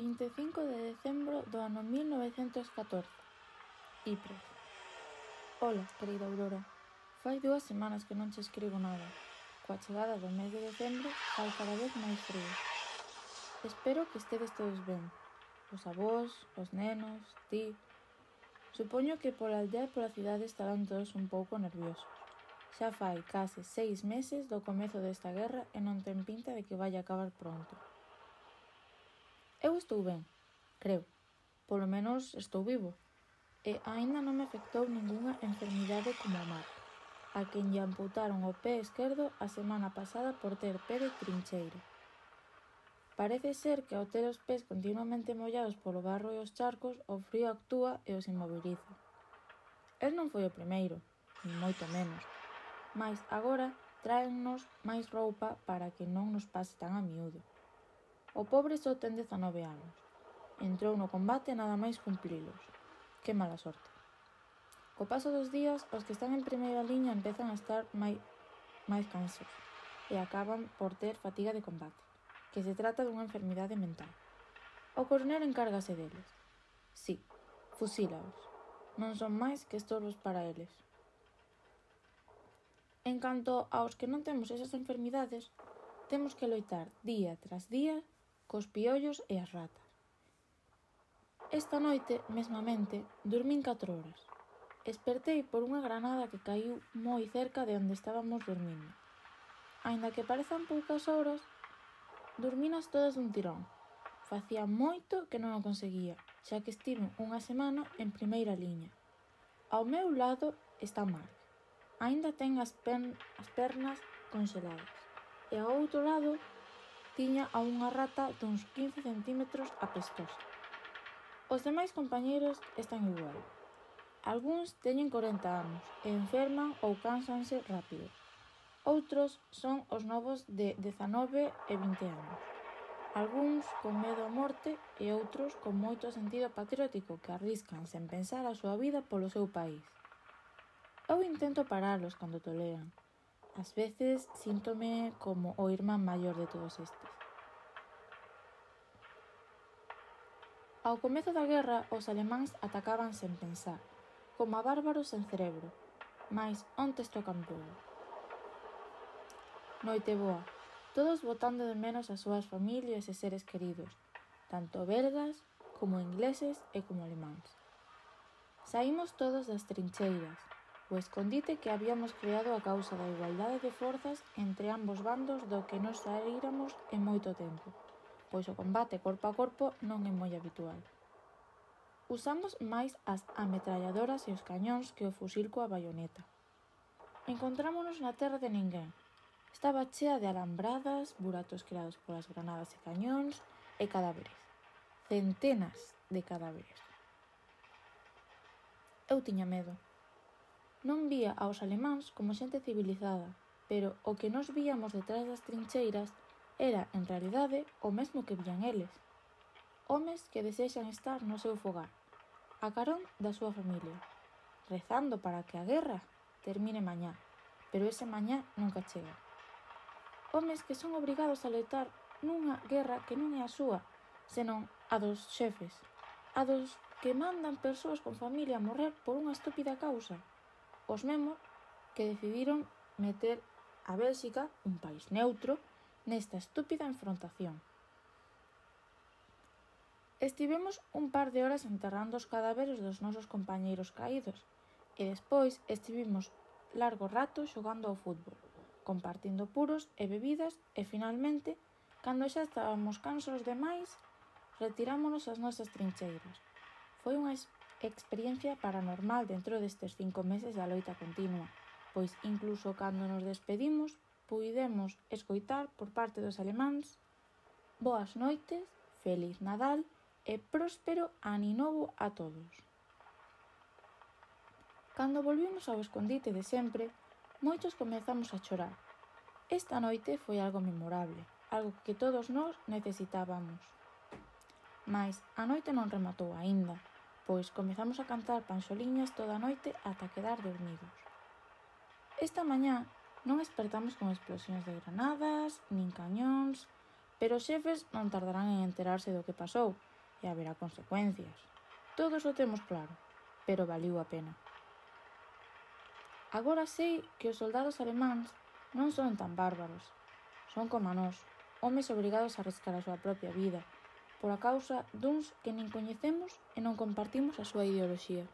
25 de decembro do ano 1914. Ypres. Ola, querida Aurora. Fai dúas semanas que non che escribo nada. Coa chegada do mes de decembro fai cada vez máis frío. Espero que estedes todos ben. Os avós, os nenos, ti... Supoño que pola aldea e pola cidade estarán todos un pouco nerviosos. Xa fai case seis meses do comezo desta guerra e non ten pinta de que vai acabar pronto. Eu estou ben, creo. Polo menos estou vivo. E aínda non me afectou ningunha enfermidade como a mar, a quen lle amputaron o pé esquerdo a semana pasada por ter pé de trincheiro. Parece ser que ao ter os pés continuamente mollados polo barro e os charcos, o frío actúa e os inmoviliza. El non foi o primeiro, ni moito menos. Mais agora traennos máis roupa para que non nos pase tan a miúdo. O pobre só ten 19 anos. Entrou no combate nada máis cumplilos. Que mala sorte. Co paso dos días, os que están en primeira liña empezan a estar máis, máis cansos e acaban por ter fatiga de combate, que se trata dunha enfermidade mental. O coronel encárgase deles. Sí, fusílaos. Non son máis que estorbos para eles. En canto aos que non temos esas enfermidades, temos que loitar día tras día cos piollos e as ratas. Esta noite, mesmamente, dormín 4 horas. Espertei por unha granada que caiu moi cerca de onde estábamos dormindo. Ainda que parezan poucas horas, dorminas todas dun tirón. Facía moito que non o conseguía, xa que estive unha semana en primeira liña. Ao meu lado está Mark. Aínda ten as, pen, as pernas conxeladas. E ao outro lado tiña a unha rata duns 15 centímetros a. Os demais compañeiros están igual. Algúns teñen 40 anos e enferman ou cánsanse rápido. Outros son os novos de 19 e 20 anos. Algúns con medo á morte e outros con moito sentido patriótico que arriscan sen pensar a súa vida polo seu país. Eu intento paralos cando toleran, Ás veces síntome como o irmán maior de todos estes. Ao comezo da guerra, os alemáns atacaban sen pensar, como a bárbaros sen cerebro, mais ontes tocan todo. Noite boa, todos botando de menos as súas familias e seres queridos, tanto belgas como ingleses e como alemáns. Saímos todos das trincheiras, o escondite que habíamos creado a causa da igualdade de forzas entre ambos bandos do que nos saíramos en moito tempo, pois o combate corpo a corpo non é moi habitual. Usamos máis as ametralladoras e os cañóns que o fusil coa baioneta. Encontrámonos na terra de ninguén. Estaba chea de alambradas, buratos creados polas granadas e cañóns e cadáveres. Centenas de cadáveres. Eu tiña medo. Non vía aos alemáns como xente civilizada, pero o que nós víamos detrás das trincheiras era, en realidade, o mesmo que vían eles. Homes que desexan estar no seu fogar, a carón da súa familia, rezando para que a guerra termine mañá, pero ese mañá nunca chega. Homes que son obrigados a letar nunha guerra que non é a súa, senón a dos xefes, a dos que mandan persoas con familia a morrer por unha estúpida causa, Os mesmos que decidiron meter a Bélxica, un país neutro, nesta estúpida enfrontación. Estivemos un par de horas enterrando os cadáveres dos nosos compañeiros caídos e despois estivemos largo rato xogando ao fútbol, compartindo puros e bebidas e finalmente, cando xa estábamos cansos demais, retirámonos ás nosas trincheiras. Foi unha Experiencia paranormal dentro destes cinco meses da loita continua, pois incluso cando nos despedimos, puidemos escoitar por parte dos alemáns Boas noites, feliz Nadal e próspero aninovo a todos. Cando volvimos ao escondite de sempre, moitos comezamos a chorar. Esta noite foi algo memorable, algo que todos nós necesitábamos. Mais a noite non rematou aínda Pois comezamos a cantar panxoliñas toda a noite ata quedar dormidos. Esta mañá non espertamos con explosións de granadas, nin cañóns, pero os xefes non tardarán en enterarse do que pasou e haberá consecuencias. Todos o temos claro, pero valiu a pena. Agora sei que os soldados alemáns non son tan bárbaros. Son como nós, homes obrigados a arriscar a súa propia vida, por a causa duns que nin coñecemos e non compartimos a súa ideoloxía.